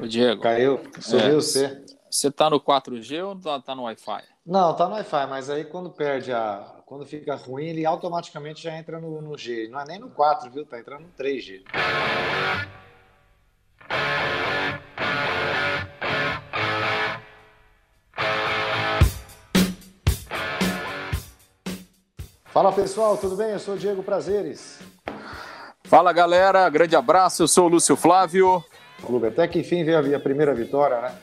Ô, Diego. Caiu, subiu é, você. Você tá no 4G ou tá, tá no Wi-Fi? Não, tá no Wi-Fi, mas aí quando perde a. Quando fica ruim, ele automaticamente já entra no, no G. Não é nem no 4, viu? Tá entrando no 3G. Fala pessoal, tudo bem? Eu sou o Diego Prazeres. Fala galera, grande abraço. Eu sou o Lúcio Flávio. Clube, até que enfim veio a primeira vitória, né?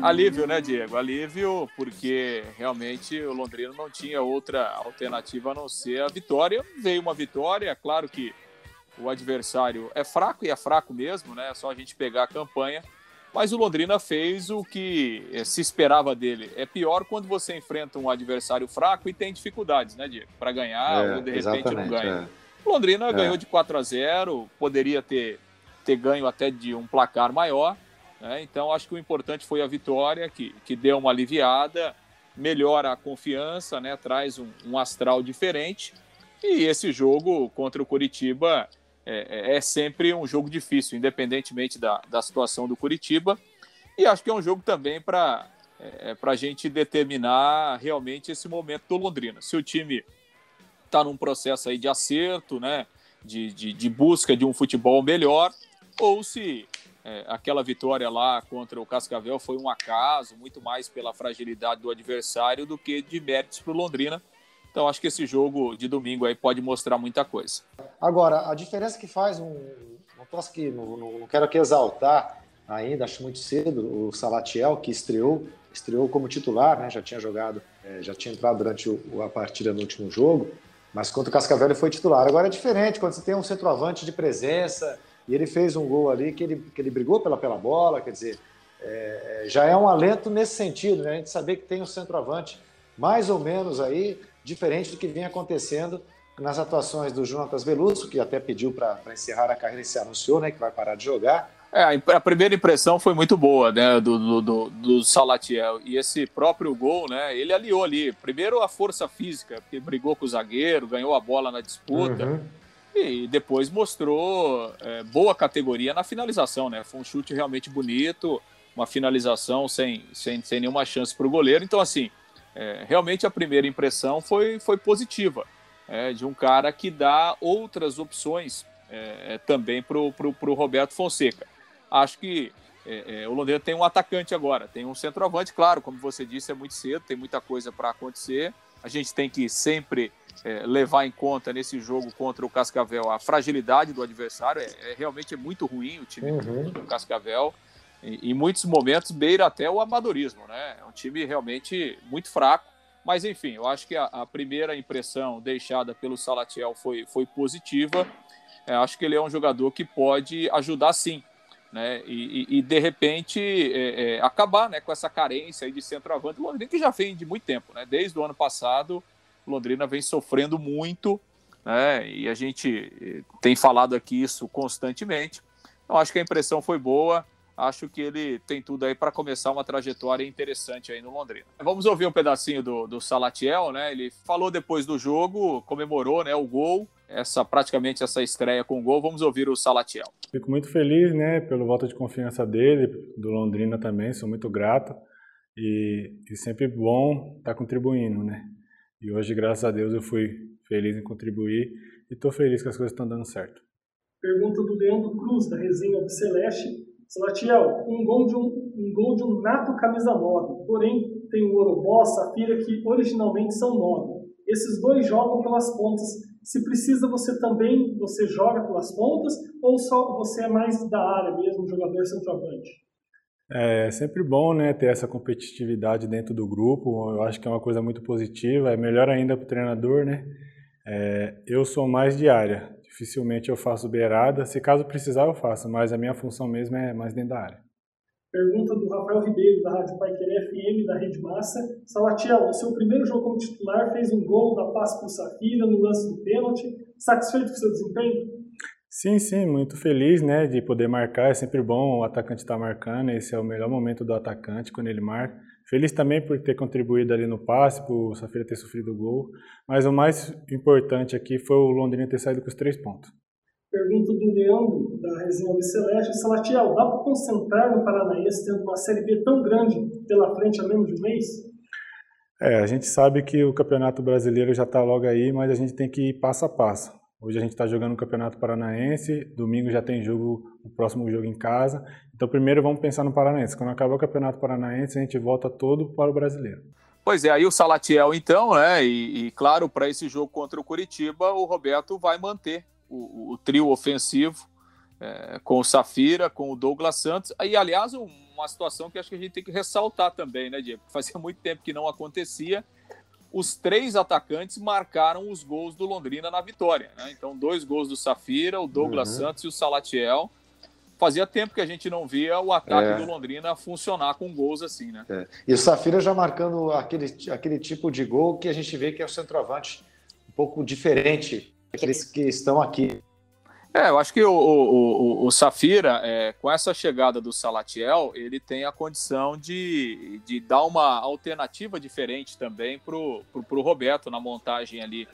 Alívio, né, Diego? Alívio, porque realmente o Londrina não tinha outra alternativa a não ser a vitória. Veio uma vitória, é claro que o adversário é fraco e é fraco mesmo, né? É só a gente pegar a campanha. Mas o Londrina fez o que eh, se esperava dele. É pior quando você enfrenta um adversário fraco e tem dificuldades, né, Diego? Para ganhar é, ou de repente não ganha. É. O Londrina é. ganhou de 4 a 0, poderia ter, ter ganho até de um placar maior. Né? Então acho que o importante foi a vitória, que, que deu uma aliviada, melhora a confiança, né? traz um, um astral diferente. E esse jogo contra o Curitiba é, é, é sempre um jogo difícil, independentemente da, da situação do Curitiba. E acho que é um jogo também para é, a gente determinar realmente esse momento do Londrina. Se o time está num processo aí de acerto, né, de, de, de, busca de um futebol melhor, ou se é, aquela vitória lá contra o Cascavel foi um acaso, muito mais pela fragilidade do adversário do que de méritos para o Londrina. Então acho que esse jogo de domingo aí pode mostrar muita coisa. Agora, a diferença que faz um. Não posso aqui, não, não, quero aqui exaltar ainda, acho muito cedo, o Salatiel, que estreou, estreou como titular, né? Já tinha jogado, é, já tinha entrado durante o, a partida no último jogo, mas contra o Cascavel ele foi titular. Agora é diferente quando você tem um centroavante de presença e ele fez um gol ali que ele, que ele brigou pela, pela bola, quer dizer, é, já é um alento nesse sentido, né? A gente saber que tem um centroavante mais ou menos aí diferente do que vinha acontecendo nas atuações do Jonatas Veloso, que até pediu para encerrar a carreira e se anunciou, né, que vai parar de jogar. É, a primeira impressão foi muito boa, né, do, do, do, do, Salatiel. E esse próprio gol, né, ele aliou ali. Primeiro a força física, porque brigou com o zagueiro, ganhou a bola na disputa. Uhum. E depois mostrou é, boa categoria na finalização, né? Foi um chute realmente bonito, uma finalização sem, sem, sem nenhuma chance para o goleiro. Então, assim, é, realmente a primeira impressão foi, foi positiva, é, de um cara que dá outras opções é, é também para o Roberto Fonseca. Acho que é, é, o Londrina tem um atacante agora, tem um centroavante, claro, como você disse, é muito cedo, tem muita coisa para acontecer. A gente tem que sempre levar em conta nesse jogo contra o Cascavel a fragilidade do adversário. É, realmente é muito ruim o time uhum. do Cascavel em, muitos momentos beira até o amadorismo, né? É um time realmente muito fraco. Mas enfim, eu acho que a, a primeira impressão deixada pelo Salatiel foi, foi positiva. É, acho que ele é um jogador que pode ajudar sim, né? E, e, e de repente é, é, acabar né, com essa carência de centroavante. O Londrina que já vem de muito tempo, né? Desde o ano passado, Londrina vem sofrendo muito, né? E a gente eh, tem falado aqui isso constantemente. Então acho que a impressão foi boa acho que ele tem tudo aí para começar uma trajetória interessante aí no Londrina. Vamos ouvir um pedacinho do, do Salatiel, né? Ele falou depois do jogo, comemorou, né, o gol, essa praticamente essa estreia com o gol. Vamos ouvir o Salatiel. Fico muito feliz, né, pelo voto de confiança dele, do Londrina também, sou muito grato e, e sempre bom estar tá contribuindo, né? E hoje, graças a Deus, eu fui feliz em contribuir e estou feliz que as coisas estão dando certo. Pergunta do Leandro Cruz, da resenha do Celeste. Salatiel, um gol de um, um gol de um nato camisa 9, porém tem o Orobó, Safira, que originalmente são 9. Esses dois jogam pelas pontas. Se precisa, você também você joga pelas pontas ou só você é mais da área mesmo, jogador centroavante? É sempre bom né, ter essa competitividade dentro do grupo. Eu acho que é uma coisa muito positiva. É melhor ainda para o treinador, né? É, eu sou mais de área. Dificilmente eu faço beirada. Se caso precisar, eu faço, mas a minha função mesmo é mais dentro da área. Pergunta do Rafael Ribeiro, da Rádio Pai Querer FM, da Rede Massa. Salatiel, seu primeiro jogo como titular, fez um gol da paz para o Safira no lance do pênalti. Satisfeito com o seu desempenho? Sim, sim, muito feliz né, de poder marcar. É sempre bom o atacante estar tá marcando. Esse é o melhor momento do atacante, quando ele marca. Feliz também por ter contribuído ali no passe, por o Safira ter sofrido o gol. Mas o mais importante aqui foi o Londrina ter saído com os três pontos. Pergunta do Leandro, da Resenha Celeste. Salatiel, dá para concentrar no Paranaense tendo uma Série B tão grande pela frente há menos de um mês? É, a gente sabe que o Campeonato Brasileiro já está logo aí, mas a gente tem que ir passo a passo. Hoje a gente está jogando o Campeonato Paranaense, domingo já tem jogo, o próximo jogo em casa. Então primeiro vamos pensar no Paranaense. Quando acabar o Campeonato Paranaense, a gente volta todo para o Brasileiro. Pois é, aí o Salatiel então, né? E, e claro, para esse jogo contra o Curitiba, o Roberto vai manter o, o trio ofensivo é, com o Safira, com o Douglas Santos. E aliás, uma situação que acho que a gente tem que ressaltar também, né, Diego? Fazia muito tempo que não acontecia os três atacantes marcaram os gols do Londrina na vitória. Né? Então, dois gols do Safira, o Douglas uhum. Santos e o Salatiel. Fazia tempo que a gente não via o ataque é. do Londrina funcionar com gols assim, né? É. E o Safira já marcando aquele, aquele tipo de gol que a gente vê que é o centroavante um pouco diferente daqueles que estão aqui. É, eu acho que o, o, o, o Safira, é, com essa chegada do Salatiel, ele tem a condição de, de dar uma alternativa diferente também para o Roberto na montagem ali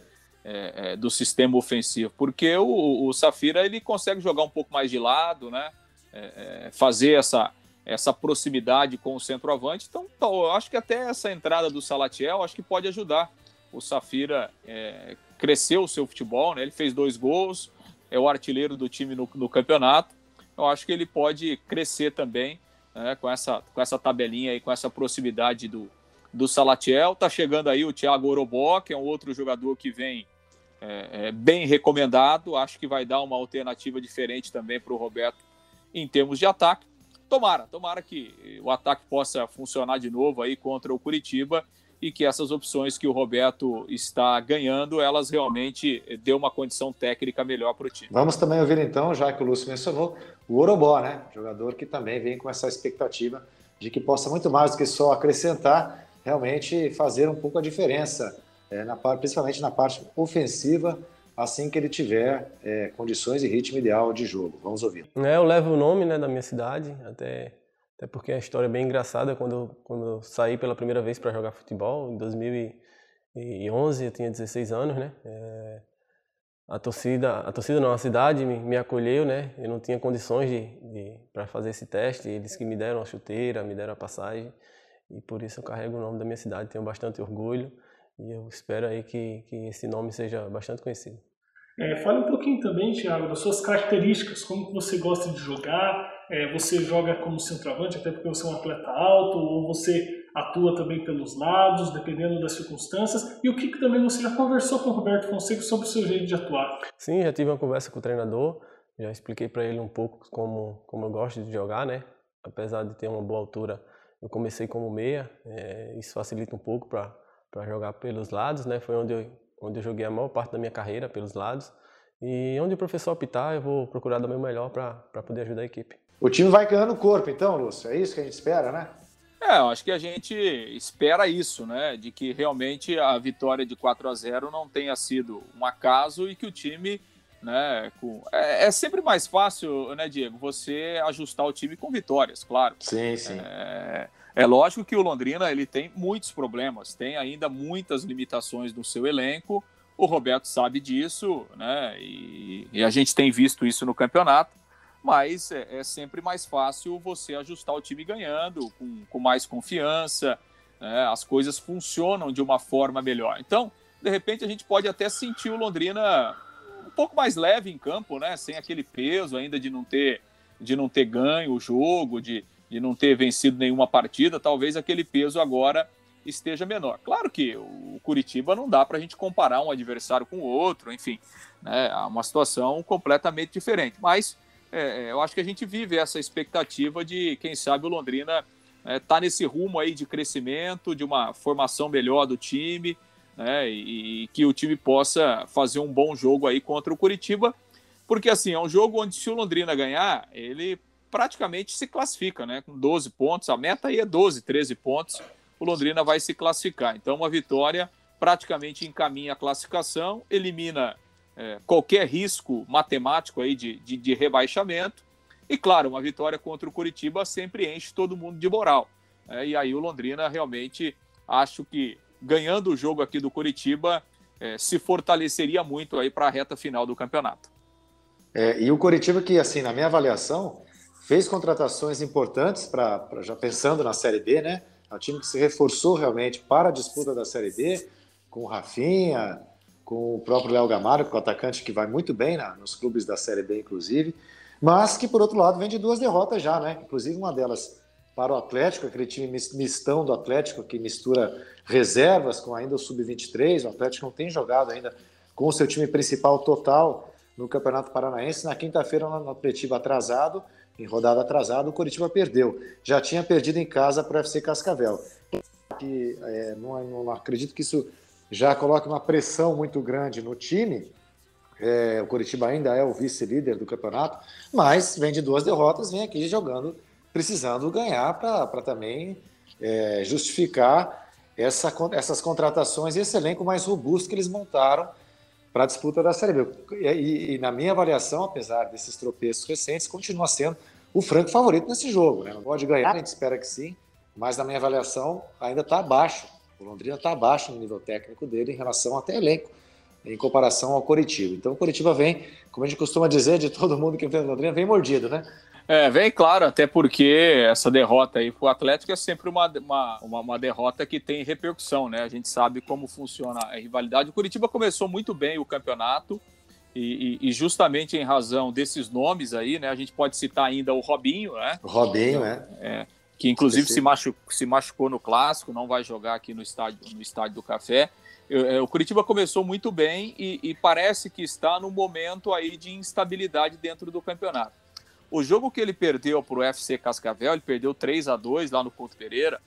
é, é, do sistema ofensivo, porque o, o Safira ele consegue jogar um pouco mais de lado, né? É, é, fazer essa, essa proximidade com o centroavante. Então, eu acho que até essa entrada do Salatiel acho que pode ajudar o Safira é, crescer o seu futebol, né? Ele fez dois gols, é o artilheiro do time no, no campeonato. Eu acho que ele pode crescer também né, com, essa, com essa tabelinha e com essa proximidade do, do Salatiel. Tá chegando aí o Thiago Orobó, que é um outro jogador que vem é, é, bem recomendado. Acho que vai dar uma alternativa diferente também para o Roberto em termos de ataque. Tomara, tomara que o ataque possa funcionar de novo aí contra o Curitiba e que essas opções que o Roberto está ganhando, elas realmente dê uma condição técnica melhor para o time. Vamos também ouvir então, já que o Lúcio mencionou, o Orobó, né? Jogador que também vem com essa expectativa de que possa muito mais do que só acrescentar, realmente fazer um pouco a diferença, é, na, principalmente na parte ofensiva, assim que ele tiver é, condições e ritmo ideal de jogo. Vamos ouvir. É, eu levo o nome né, da minha cidade, até até porque a história é bem engraçada. Quando, quando eu saí pela primeira vez para jogar futebol, em 2011, eu tinha 16 anos, né? É, a torcida, a torcida não, a cidade me, me acolheu, né? Eu não tinha condições de, de para fazer esse teste. Eles que me deram a chuteira, me deram a passagem. E por isso eu carrego o nome da minha cidade, tenho bastante orgulho. E eu espero aí que, que esse nome seja bastante conhecido. É, fale um pouquinho também, Thiago, das suas características, como você gosta de jogar, é, você joga como centroavante, até porque você é um atleta alto, ou você atua também pelos lados, dependendo das circunstâncias, e o que, que também você já conversou com o Roberto Fonseca sobre o seu jeito de atuar? Sim, já tive uma conversa com o treinador, já expliquei para ele um pouco como, como eu gosto de jogar, né? Apesar de ter uma boa altura, eu comecei como meia, é, isso facilita um pouco para jogar pelos lados, né? Foi onde eu, onde eu joguei a maior parte da minha carreira, pelos lados. E onde o professor optar, eu vou procurar dar o meu melhor para poder ajudar a equipe. O time vai ganhando corpo, então, Lúcio. É isso que a gente espera, né? É, eu acho que a gente espera isso, né? De que realmente a vitória de 4 a 0 não tenha sido um acaso e que o time, né? Com... É, é, sempre mais fácil, né, Diego? Você ajustar o time com vitórias, claro. Sim, sim. É, é lógico que o Londrina ele tem muitos problemas, tem ainda muitas limitações no seu elenco. O Roberto sabe disso, né? E, e a gente tem visto isso no campeonato mas é, é, sempre mais fácil você ajustar o time ganhando, com, com mais confiança, né? as coisas funcionam de uma forma melhor. Então, de repente, a gente pode até sentir o Londrina um pouco mais leve em campo, né? sem aquele peso ainda de não ter, de não ter ganho o jogo, de, de não ter vencido nenhuma partida, talvez aquele peso agora esteja menor. Claro que o Curitiba não dá para a gente comparar um adversário com o outro, enfim, né? é uma situação completamente diferente, mas é, é, eu acho que a gente vive essa expectativa de, quem sabe, o Londrina está é, nesse rumo aí de crescimento, de uma formação melhor do time, né, e, e, que o time possa fazer um bom jogo aí contra o Curitiba, porque assim, é um jogo onde se o Londrina ganhar, ele praticamente se classifica, né, com 12 pontos, a meta aí é 12, 13 pontos, o Londrina vai se classificar, então uma vitória praticamente encaminha a classificação, elimina é, qualquer risco matemático aí de, de, de, rebaixamento. E claro, uma vitória contra o Curitiba sempre enche todo mundo de moral. É, e aí o Londrina realmente acho que ganhando o jogo aqui do Curitiba é, se fortaleceria muito aí para a reta final do campeonato. É, e o Curitiba que assim na minha avaliação fez contratações importantes para já pensando na Série B, né? É um time que se reforçou realmente para a disputa da Série B, com o Rafinha, com o próprio Léo Gamarco, com o atacante que vai muito bem na, nos clubes da Série B, inclusive, mas que, por outro lado, vem de duas derrotas já, né? Inclusive uma delas para o Atlético, aquele time mistão do Atlético que mistura reservas com ainda o Sub-23. O Atlético não tem jogado ainda com o seu time principal total no Campeonato Paranaense. Na quinta-feira, no Atletiba atrasado, em rodada atrasada, o Curitiba perdeu. Já tinha perdido em casa para o FC Cascavel. É, não, não, acredito que isso já coloque uma pressão muito grande no time. É, o Curitiba ainda é o vice-líder do campeonato, mas vem de duas derrotas, vem aqui jogando, precisando ganhar para também é, justificar essa, essas contratações e esse elenco mais robusto que eles montaram para a disputa da Série B. E, e, na minha avaliação, apesar desses tropeços recentes, continua sendo o franco favorito nesse jogo. Né? Não pode ganhar, a gente espera que sim, mas na minha avaliação ainda está abaixo. O Londrina está abaixo no nível técnico dele em relação até elenco, em comparação ao Coritiba. Então o Coritiba vem, como a gente costuma dizer de todo mundo que enfrenta o Londrina, vem mordido, né? É, vem claro, até porque essa derrota aí pro Atlético é sempre uma, uma, uma, derrota que tem repercussão, né? A gente sabe como funciona a rivalidade. O Curitiba começou muito bem o campeonato e, e, e justamente em razão desses nomes aí, né? A gente pode citar ainda o Robinho, né? O Robinho, né? É, que inclusive se machucou, se machucou no clássico, não vai jogar aqui no estádio, no estádio do Café. É, o Curitiba começou muito bem e, e parece que está no momento aí de instabilidade dentro do campeonato. O jogo que ele perdeu para o FC Cascavel, ele perdeu 3 a 2 lá no Couto Pereira.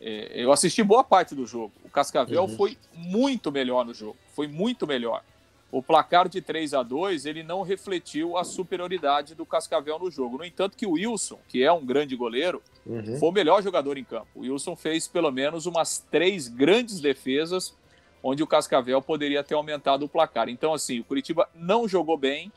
É, eu assisti boa parte do jogo. O Cascavel uhum. foi muito melhor no jogo, foi muito melhor. O placar de 3 a 2 ele não refletiu a superioridade do Cascavel no jogo. No entanto, que o Wilson, que é um grande goleiro, uhum. foi o melhor jogador em campo. O Wilson fez pelo menos umas três grandes defesas onde o Cascavel poderia ter aumentado o placar. Então, assim, o Curitiba não jogou bem,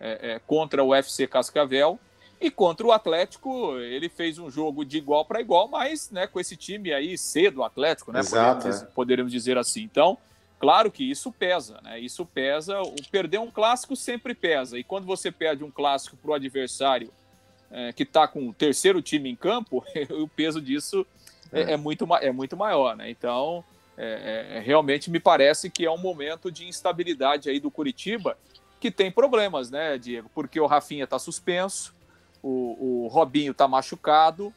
é, é, contra o UFC Cascavel. E contra o Atlético, ele fez um jogo de igual para igual, mas né, com esse time aí cedo, Atlético, né? Exato, poderíamos, é. poderíamos dizer assim. Então, claro que isso pesa, né? Isso pesa. O perder um clássico sempre pesa. E quando você perde um clássico para o adversário é, que está com o terceiro time em campo, o peso disso é, é, é muito, é muito maior, né? Então, é, é, realmente me parece que é um momento de instabilidade aí do Curitiba que tem problemas, né, Diego? Porque o Rafinha está suspenso, o, o Robinho está machucado,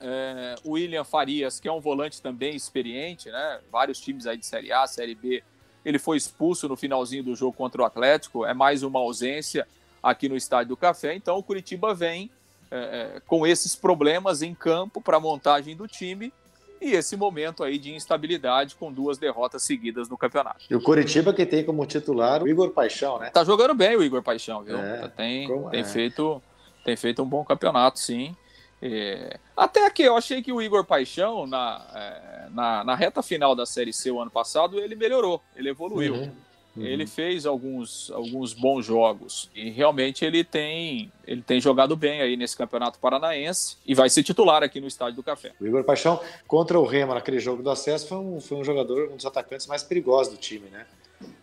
é, o William Farias, que é um volante também experiente, né? Vários times aí de Série A, Série B, ele foi expulso no finalzinho do jogo contra o Atlético, é mais uma ausência aqui no Estádio do Café. Então o Curitiba vem é, é com esses problemas em campo para a montagem do time e esse momento aí de instabilidade com duas derrotas seguidas no campeonato. E o Curitiba que tem como titular o Igor Paixão, né? Tá jogando bem o Igor Paixão, viu? É, tem, tem, é? feito, tem feito um bom campeonato, sim. É, até que eu achei que o Igor Paixão, na, é, na, na, reta final da Série C o ano passado, ele melhorou, ele evoluiu. Uhum. Uhum. Ele fez alguns, alguns bons jogos e realmente ele tem, ele tem jogado bem aí nesse Campeonato Paranaense e vai ser titular aqui no Estádio do Café. O Igor Paixão, contra o Rema naquele jogo do acesso, foi um, foi um jogador, um dos atacantes mais perigosos do time, né?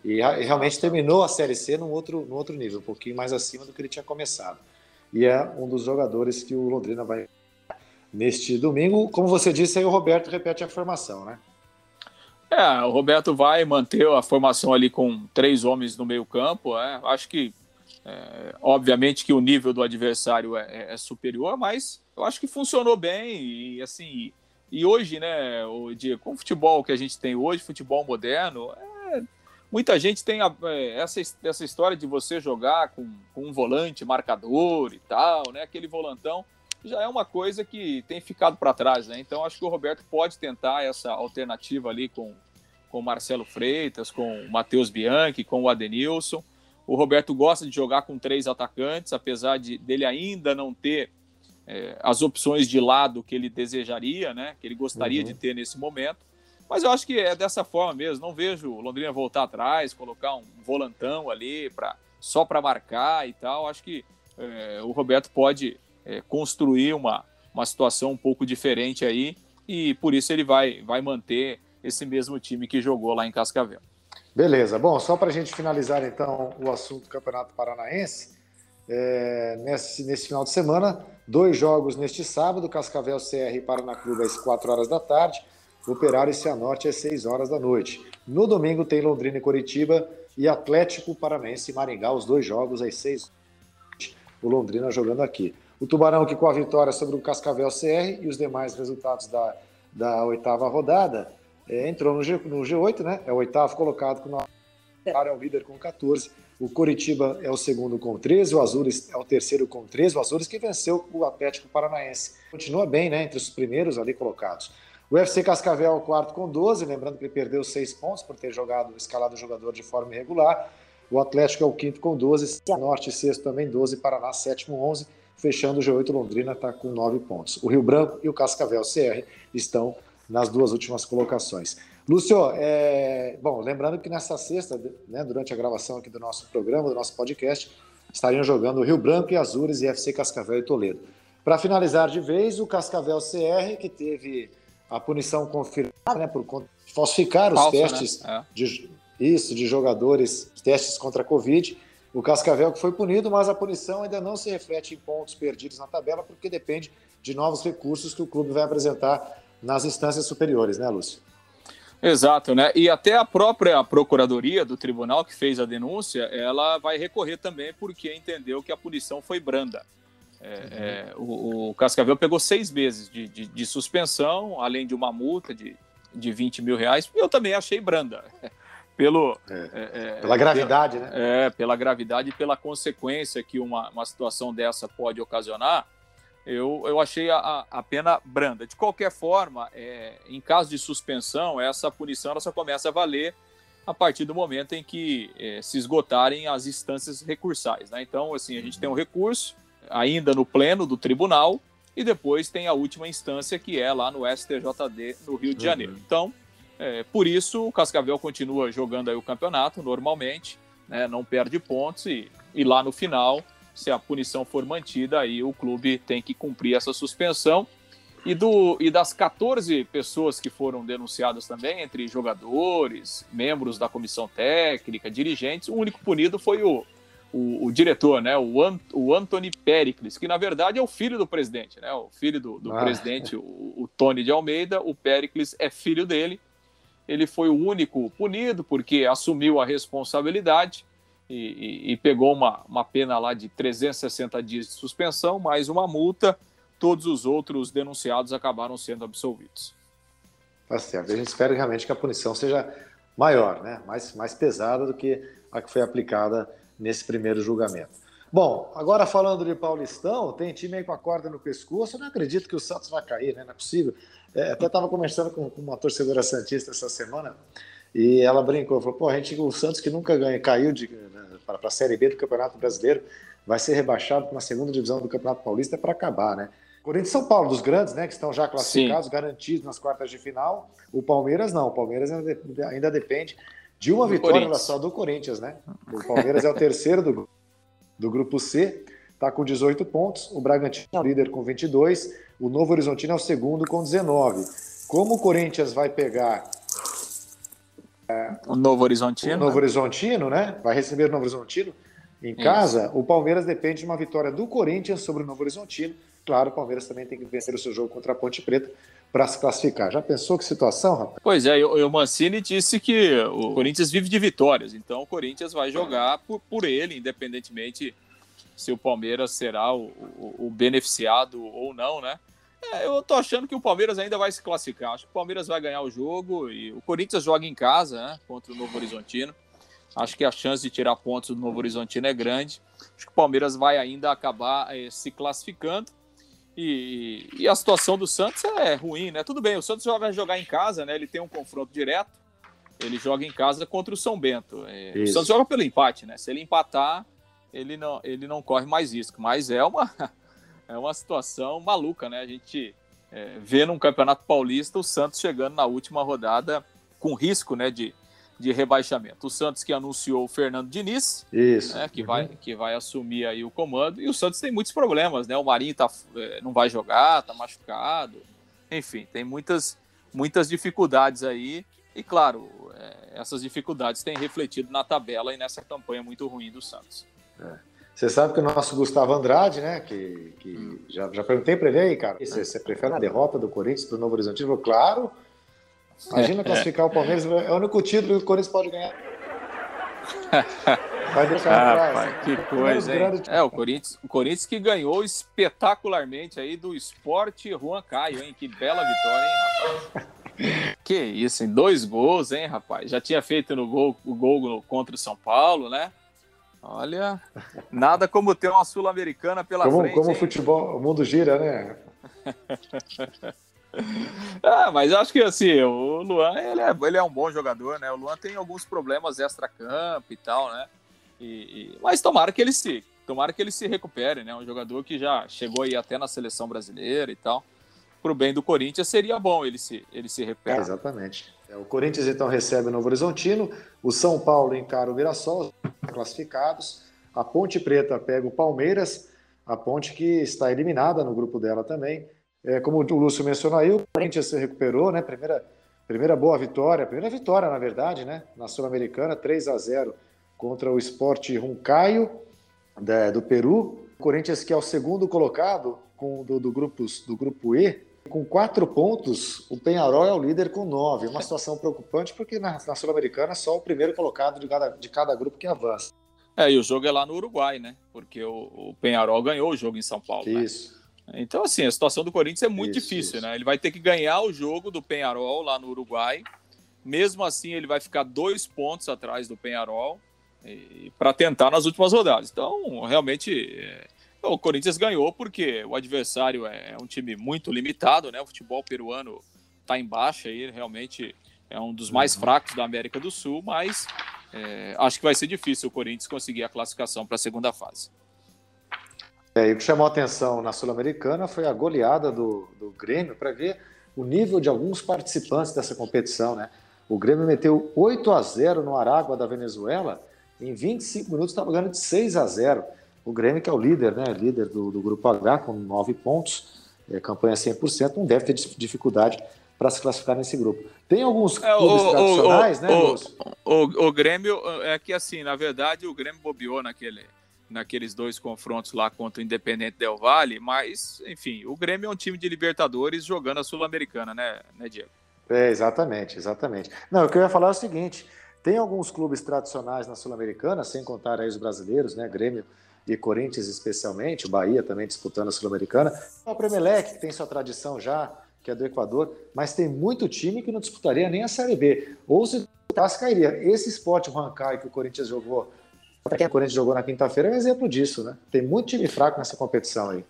E, e realmente terminou a Série C num outro, num outro nível, um pouquinho mais acima do que ele tinha começado. E é um dos jogadores que o Londrina vai neste domingo. Como você disse, aí o Roberto repete a formação, né? É, o Roberto vai manter a formação ali com três homens no meio campo. É. Acho que, é, obviamente, que o nível do adversário é, é, é, superior, mas eu acho que funcionou bem e assim. E hoje, né, o dia com o futebol que a gente tem hoje, futebol moderno, é, muita gente tem a, é, essa, essa história de você jogar com, com um volante marcador e tal, né, aquele volantão já é uma coisa que tem ficado para trás, né? Então acho que o Roberto pode tentar essa alternativa ali com com Marcelo Freitas, com o Matheus Bianchi, com o Adenilson. O Roberto gosta de jogar com três atacantes, apesar de dele ainda não ter é, as opções de lado que ele desejaria, né? Que ele gostaria uhum. de ter nesse momento. Mas eu acho que é dessa forma mesmo. Não vejo o Londrina voltar atrás, colocar um volantão ali para só para marcar e tal. Acho que é, o Roberto pode é, construir uma, uma situação um pouco diferente aí e por isso ele vai, vai manter esse mesmo time que jogou lá em Cascavel. Beleza. Bom, só para a gente finalizar então o assunto do Campeonato Paranaense, é, nesse, nesse final de semana, dois jogos neste sábado, Cascavel CR e Paraná Clube às 4 horas da tarde, Operário e Cianorte às 6 horas da noite. No domingo tem Londrina e Coritiba e Atlético Paranaense e Maringá, os dois jogos às 6 o Londrina jogando aqui. O Tubarão que com a vitória sobre o Cascavel CR e os demais resultados da, da oitava rodada, é, entrou no, G, no G8, né? É o oitavo colocado com é o líder com 14. O Coritiba é o segundo com 13, o Azures é o terceiro com 13, o Azures que venceu o Atlético Paranaense. Continua bem, né, entre os primeiros ali colocados. O FC Cascavel é o quarto com 12, lembrando que ele perdeu seis pontos por ter jogado, escalado o jogador de forma irregular. O Atlético é o quinto com 12, Norte sexto também 12, Paraná sétimo 11, fechando o G8 Londrina está com nove pontos. O Rio Branco e o Cascavel CR estão nas duas últimas colocações. Lúcio, é... bom, lembrando que nessa sexta, né, durante a gravação aqui do nosso programa, do nosso podcast, estariam jogando o Rio Branco e Azures e FC Cascavel e Toledo. Para finalizar de vez, o Cascavel CR, que teve a punição confirmada né, por falsificar os né? testes né? é. de, isso, de jogadores, testes contra a Covid. O Cascavel que foi punido, mas a punição ainda não se reflete em pontos perdidos na tabela, porque depende de novos recursos que o clube vai apresentar nas instâncias superiores, né, Lúcio? Exato, né? E até a própria procuradoria do tribunal que fez a denúncia, ela vai recorrer também porque entendeu que a punição foi branda. É, uhum. é, o, o, Cascavel pegou seis meses de, de, de, suspensão, além de uma multa de, de 20 mil reais. Eu também achei branda. Pelo, é, é, é, pela gravidade, né? É, pela gravidade e pela consequência que uma, uma situação dessa pode ocasionar eu, eu achei a, a pena branda. De qualquer forma, é, em caso de suspensão, essa punição ela só começa a valer a partir do momento em que é, se esgotarem as instâncias recursais. Né? Então, assim, a gente tem um recurso ainda no pleno do tribunal e depois tem a última instância que é lá no STJD no Rio de Janeiro. Uhum. Então, é, por isso o Cascavel continua jogando aí o campeonato normalmente, né? não perde pontos e, e lá no final se a punição for mantida, aí o clube tem que cumprir essa suspensão. E, do, e das 14 pessoas que foram denunciadas também, entre jogadores, membros da comissão técnica, dirigentes, o único punido foi o, o, o diretor, né, o, Ant, o Anthony Pericles, que na verdade é o filho do presidente, né, o filho do, do ah. presidente, o, o Tony de Almeida, o Pericles é filho dele. Ele foi o único punido porque assumiu a responsabilidade e, e, e, pegou uma, uma pena lá de 360 dias de suspensão, mais uma multa. Todos os outros denunciados acabaram sendo absolvidos. Tá certo. A gente espera realmente que a punição seja maior, né? mais, mais pesada do que a que foi aplicada nesse primeiro julgamento. Bom, agora falando de Paulistão, tem time aí com a corda no pescoço. Eu não acredito que o Santos vai cair, né? Não é possível. É, até estava conversando com, com uma torcedora Santista essa semana e ela brincou, falou: pô, a gente, o Santos que nunca ganha, caiu de, para a Série B do Campeonato Brasileiro, vai ser rebaixado para uma segunda divisão do Campeonato Paulista é para acabar, né? Corinthians e São Paulo, dos grandes, né, que estão já classificados, Sim. garantidos nas quartas de final. O Palmeiras não, o Palmeiras ainda depende de uma do vitória só do Corinthians, né? O Palmeiras é o terceiro do, do grupo C, está com 18 pontos. O Bragantino é o líder com 22. O Novo Horizontino é o segundo com 19. Como o Corinthians vai pegar o Novo Horizontino. O Novo né? Horizontino, né? Vai receber o Novo Horizontino em casa. Isso. O Palmeiras depende de uma vitória do Corinthians sobre o Novo Horizontino. Claro, o Palmeiras também tem que vencer o seu jogo contra a Ponte Preta para se classificar. Já pensou que situação, rapaz? Pois é, o Mancini disse que o Corinthians vive de vitórias, então o Corinthians vai jogar por, por ele, independentemente se o Palmeiras será o, o, o beneficiado ou não, né? É, eu tô achando que o Palmeiras ainda vai se classificar. Acho que o Palmeiras vai ganhar o jogo e o Corinthians joga em casa, né, contra o Novo Horizontino. Acho que a chance de tirar pontos do Novo Horizontino é grande. Acho que o Palmeiras vai ainda acabar é, se classificando. E, e, a situação do Santos é ruim, né? Tudo bem, o Santos vai jogar em casa, né? Ele tem um confronto direto. Ele joga em casa contra o São Bento. É, o Santos joga pelo empate, né? Se ele empatar, ele não, ele não corre mais risco. Mas é uma, é uma situação maluca, né? A gente é, vê num Campeonato Paulista o Santos chegando na última rodada com risco, né, de de rebaixamento. O Santos que anunciou o Fernando Diniz, Isso. Né, que, uhum. vai, que vai assumir aí o comando. E o Santos tem muitos problemas, né? O Marinho tá, é, não vai jogar, tá machucado. Enfim, tem muitas, muitas dificuldades aí. E claro, é, essas dificuldades têm refletido na tabela e nessa campanha muito ruim do Santos. É. Você sabe que o nosso Gustavo Andrade, né? Que, que hum. já, já perguntei para ele aí, cara. Você, você prefere a derrota do Corinthians para o Novo falou, claro. Imagina classificar o Palmeiras, é o único título que o Corinthians pode ganhar. Vai deixar ah, atrás. Pai, que coisa, hein? É, o Corinthians, o Corinthians que ganhou espetacularmente aí do esporte Juan Caio, hein? Que bela vitória, hein, rapaz? Que isso, hein? Dois gols, hein, rapaz? Já tinha feito no gol, o gol contra o São Paulo, né? Olha, nada como ter uma Sul-Americana pela como, frente. Como o futebol, o mundo gira, né? ah, mas acho que assim, o Luan ele é, ele é um bom jogador, né? O Luan tem alguns problemas extra-campo e tal, né? E, e, mas tomara que ele se tomara que ele se recupere, né? Um jogador que já chegou aí até na seleção brasileira e tal. Pro bem do Corinthians seria bom ele se ele se recuperar. É, exatamente. É, o Corinthians então recebe o Novo Horizontino, o São Paulo encara o Mirassol, classificados. A Ponte Preta pega o Palmeiras, a Ponte que está eliminada no grupo dela também. É, como o Lúcio mencionou aí, o Corinthians se recuperou, né? Primeira, primeira boa vitória, primeira vitória, na verdade, né? Na Sul-Americana, 3 a 0 contra o Esporte Runcaio, da, do Peru. O Corinthians, que é o segundo colocado com, do, do, grupos, do grupo E, com quatro pontos, o Penharol é o líder com nove. Uma situação preocupante, porque na, na Sul-Americana só o primeiro colocado de cada, de cada grupo que avança. É, e o jogo é lá no Uruguai, né? Porque o, o Penharol ganhou o jogo em São Paulo. Né? Isso. Né? Então, assim, a situação do Corinthians é muito isso, difícil, isso. né? Ele vai ter que ganhar o jogo do Penharol lá no Uruguai. Mesmo assim, ele vai ficar dois pontos atrás do Penharol para tentar nas últimas rodadas. Então, realmente, é, o Corinthians ganhou porque o adversário é, é um time muito limitado, né? O futebol peruano está em baixa aí, realmente é um dos mais uhum. fracos da América do Sul, mas é, acho que vai ser difícil o Corinthians conseguir a classificação para a segunda fase. É, e o que chamou a atenção na Sul-Americana foi a goleada do, do Grêmio para ver o nível de alguns participantes dessa competição. Né? O Grêmio meteu 8 a 0 no Aragua da Venezuela, em 25 minutos estava ganhando de 6 a 0. O Grêmio, que é o líder, né? líder do, do Grupo H, com 9 pontos, é, campanha 100%, não deve ter dificuldade para se classificar nesse grupo. Tem alguns é, clubes o, tradicionais, o, né, o, o, o Grêmio, é que assim, na verdade, o Grêmio bobeou naquele naqueles dois confrontos lá contra o Independente Del Valle, mas, enfim, o Grêmio é um time de Libertadores jogando a Sul-Americana, né, né, Diego? É, exatamente, exatamente. Não, o que eu ia falar é o seguinte: tem alguns clubes tradicionais na Sul-Americana, sem contar aí os brasileiros, né? Grêmio e Corinthians especialmente, o Bahia também disputando a Sul-Americana. O Premelec, que tem sua tradição já, que é do Equador, mas tem muito time que não disputaria nem a Série B. Ou se cairia. Esse esporte Rancai que o Corinthians jogou quem o Corinthians jogou na quinta-feira é um exemplo disso, né? Tem muito time fraco nessa competição aí.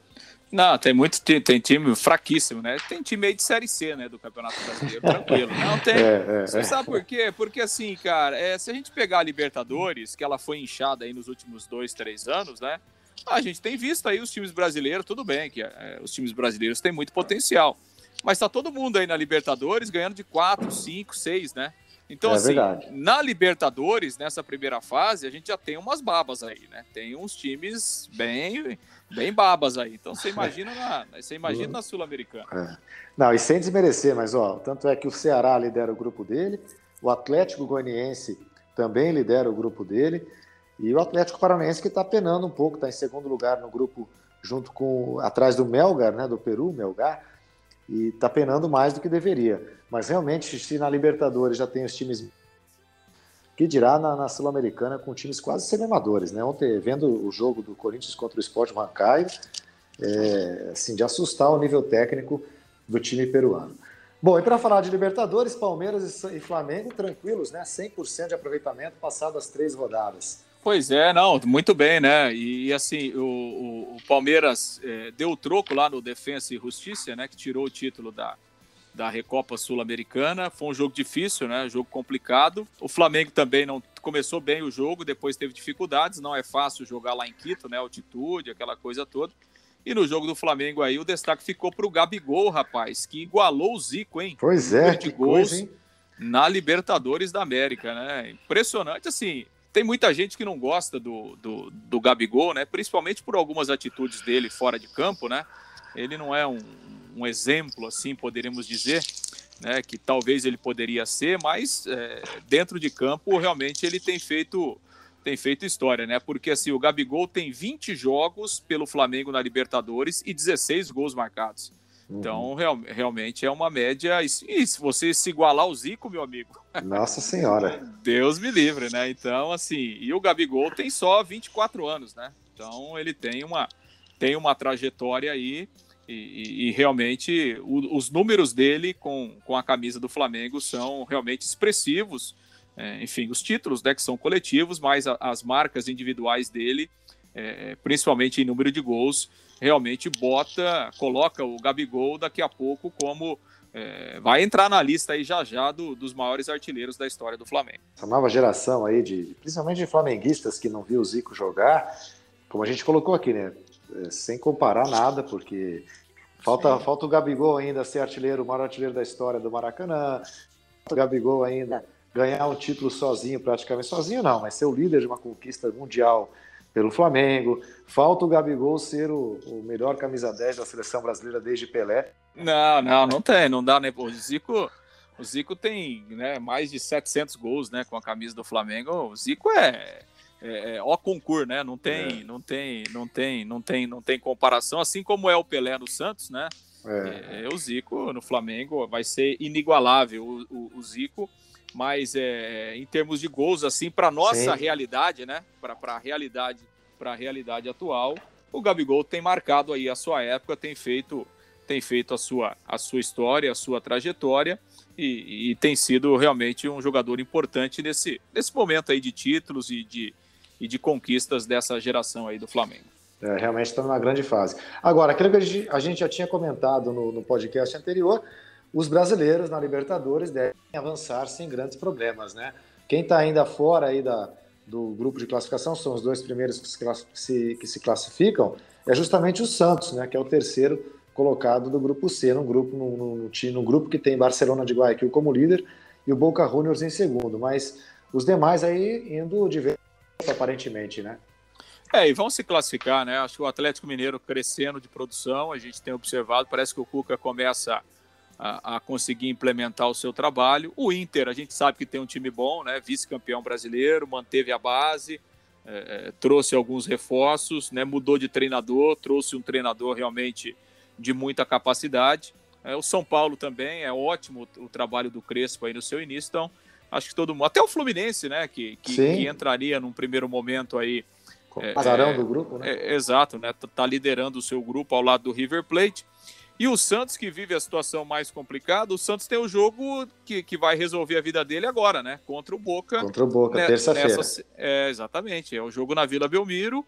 Não, tem muito tem time fraquíssimo, né? Tem time aí de Série C, né, do Campeonato Brasileiro, tranquilo. Não tem. É, é, Você é. sabe por quê? Porque assim, cara, é, se a gente pegar a Libertadores, que ela foi inchada aí nos últimos dois, três anos, né? A gente tem visto aí os times brasileiros, tudo bem, que é, os times brasileiros têm muito potencial. Mas tá todo mundo aí na Libertadores ganhando de 4, 5, 6, né? Então, é assim, verdade. na Libertadores, nessa primeira fase, a gente já tem umas babas aí, né? Tem uns times bem, bem babas aí. Então, você imagina na, você imagina na Sul-Americana. É. Não, e sem desmerecer, mas, ó, tanto é que o Ceará lidera o grupo dele, o Atlético Goianiense também lidera o grupo dele, e o Atlético Paranaense que está penando um pouco, está em segundo lugar no grupo, junto com, atrás do Melgar, né, do Peru, Melgar, e está penando mais do que deveria. Mas realmente, se na Libertadores já tem os times que dirá na, na Sul-Americana com times quase semi-amadores, né? Ontem, vendo o jogo do Corinthians contra o Sport Huancaio, é, assim, de assustar o nível técnico do time peruano. Bom, e para falar de Libertadores, Palmeiras e Flamengo tranquilos, né? 100% de aproveitamento passado as três rodadas. Pois é, não, muito bem, né? E assim, o, o, o Palmeiras é, deu o troco lá no Defensa e Justiça, né? Que tirou o título da, da Recopa Sul-Americana. Foi um jogo difícil, né? jogo complicado. O Flamengo também não começou bem o jogo, depois teve dificuldades. Não é fácil jogar lá em Quito, né? Altitude, aquela coisa toda. E no jogo do Flamengo aí, o destaque ficou para o Gabigol, rapaz, que igualou o Zico, hein? Pois é, de gols. Coisa, hein? na Libertadores da América, né? Impressionante, assim. Tem muita gente que não gosta do, do, do Gabigol, né? Principalmente por algumas atitudes dele fora de campo, né? Ele não é um, um exemplo, assim, poderíamos dizer, né? Que talvez ele poderia ser, mas é, dentro de campo, realmente ele tem feito tem feito história, né? Porque assim, o Gabigol tem 20 jogos pelo Flamengo na Libertadores e 16 gols marcados. Então, uhum. real, realmente é uma média. E se você se igualar ao Zico, meu amigo. Nossa Senhora. Deus me livre, né? Então, assim, e o Gabigol tem só 24 anos, né? Então, ele tem uma, tem uma trajetória aí. E, e, e realmente o, os números dele com, com a camisa do Flamengo são realmente expressivos. É, enfim, os títulos né, que são coletivos, mas a, as marcas individuais dele, é, principalmente em número de gols, realmente bota, coloca o Gabigol daqui a pouco como é, vai entrar na lista aí já já do, dos maiores artilheiros da história do Flamengo. Essa nova geração aí de, principalmente de flamenguistas que não viu o Zico jogar, como a gente colocou aqui, né? É, sem comparar nada, porque falta, falta o Gabigol ainda ser artilheiro, o maior artilheiro da história do Maracanã. Falta o Gabigol ainda ganhar um título sozinho, praticamente sozinho não, mas ser o líder de uma conquista mundial pelo Flamengo. Falta o Gabigol ser o, o, melhor camisa 10 da seleção brasileira desde Pelé. Não, não, não tem, não dá, né? O Zico, o Zico tem né, mais de 700 gols né, com a camisa do Flamengo. O Zico é, é, é ó concurso, né? Não tem, é. não tem, não tem, não tem, não tem comparação. Assim como é o Pelé no Santos, né? É. é o Zico no Flamengo vai ser inigualável. O, o, o Zico mas é, em termos de gols, assim, para nossa Sim. realidade, né? Para a realidade, para a realidade atual, o Gabigol tem marcado aí a sua época, tem feito, tem feito a sua, a sua história, a sua trajetória e, e tem sido realmente um jogador importante nesse, nesse momento aí de títulos e de, e de conquistas dessa geração aí do Flamengo. É, realmente está numa grande fase. Agora, aquilo que a gente já tinha comentado no, no podcast anterior, os brasileiros na Libertadores devem avançar sem grandes problemas, né? Quem está ainda fora aí da, do grupo de classificação, são os dois primeiros que se, que se classificam, é justamente o Santos, né? Que é o terceiro colocado do grupo C, num grupo, num, num grupo que tem Barcelona de Guayaquil como líder e o Boca Juniors em segundo, mas os demais aí indo de vez aparentemente, né? É, e vão se classificar, né? Acho que o Atlético Mineiro crescendo de produção, a gente tem observado, parece que o Cuca começa a, a, conseguir implementar o seu trabalho. O Inter, a gente sabe que tem um time bom, né? Vice-campeão brasileiro, manteve a base, é, é, trouxe alguns reforços, né? Mudou de treinador, trouxe um treinador realmente de muita capacidade. É, o São Paulo também é ótimo o, trabalho do Crespo aí no seu início, então acho que todo mundo, até o Fluminense, né? Que, que, que entraria num primeiro momento aí. É, azarão é, do grupo, né? É, exato, né? Tá, tá liderando o seu grupo ao lado do River Plate. E o Santos, que vive a situação mais complicada, o Santos tem o jogo que, que vai resolver a vida dele agora, né? Contra o Boca. Contra o Boca, né, terça-feira. É, exatamente. É o jogo na Vila Belmiro.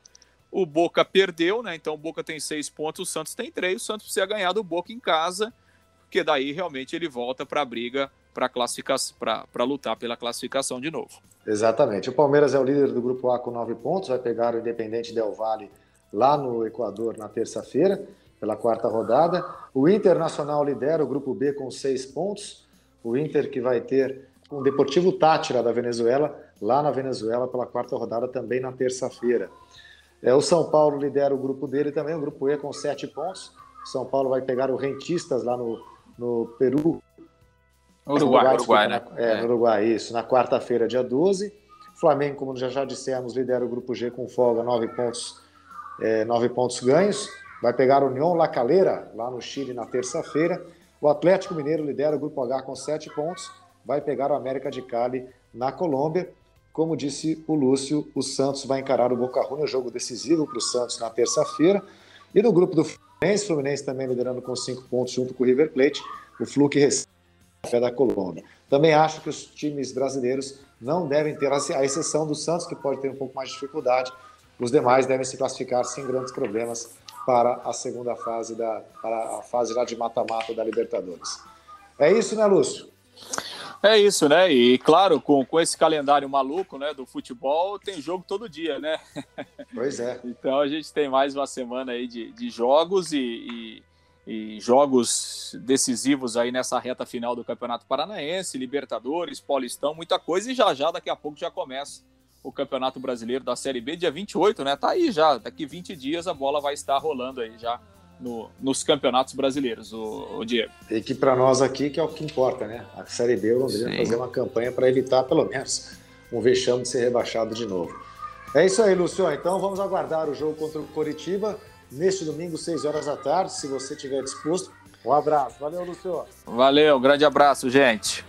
O Boca perdeu, né? Então o Boca tem seis pontos, o Santos tem três. O Santos precisa ganhar do Boca em casa, porque daí realmente ele volta para a briga para classificação, para lutar pela classificação de novo. Exatamente. O Palmeiras é o líder do grupo A com nove pontos, vai pegar o Independente Del Valle lá no Equador na terça-feira pela quarta rodada. O Internacional lidera o grupo B com seis pontos. O Inter que vai ter o Deportivo Tátira da Venezuela, lá na Venezuela, pela quarta rodada, também na terça-feira. É, o São Paulo lidera o grupo dele também, o grupo E com sete pontos. O São Paulo vai pegar o Rentistas lá no, no Peru. Uruguai, Uruguai, Uruguai né? É, no Uruguai, isso, na quarta-feira, dia 12. Flamengo, como já já dissemos, lidera o grupo G com folga, nove pontos, é, nove pontos ganhos vai pegar União La Calera, lá no Chile, na terça-feira. O Atlético Mineiro lidera o Grupo H com sete pontos, vai pegar o América de Cali na Colômbia. Como disse o Lúcio, o Santos vai encarar o Boca Juniors, jogo decisivo para o Santos na terça-feira. E no grupo do Fluminense, Fluminense também liderando com cinco pontos junto com o River Plate, o Flu que recebe a da Colômbia. Também acho que os times brasileiros não devem ter, a exceção do Santos, que pode ter um pouco mais de dificuldade, os demais devem se classificar sem grandes problemas para a segunda fase da para a fase lá de mata-mata da Libertadores. É isso, né, Lúcio? É isso, né? E claro, com, com esse calendário maluco, né, do futebol, tem jogo todo dia, né? Pois é. então a gente tem mais uma semana aí de, de jogos e, e, e jogos decisivos aí nessa reta final do Campeonato Paranaense, Libertadores, Paulistão, muita coisa e já já daqui a pouco já começa o Campeonato Brasileiro da Série B, dia 28, né? Tá aí já, daqui 20 dias a bola vai estar rolando aí já no, nos campeonatos brasileiros, o, o Diego. E que para nós aqui que é o que importa, né? A Série B, o Londrina Sim. fazer uma campanha para evitar pelo menos um vexame de ser rebaixado de novo. É isso aí, Lúcio. Então vamos aguardar o jogo contra o Coritiba neste domingo, 6 horas da tarde, se você estiver disposto. Um abraço. Valeu, Lúcio. Valeu, grande abraço, gente.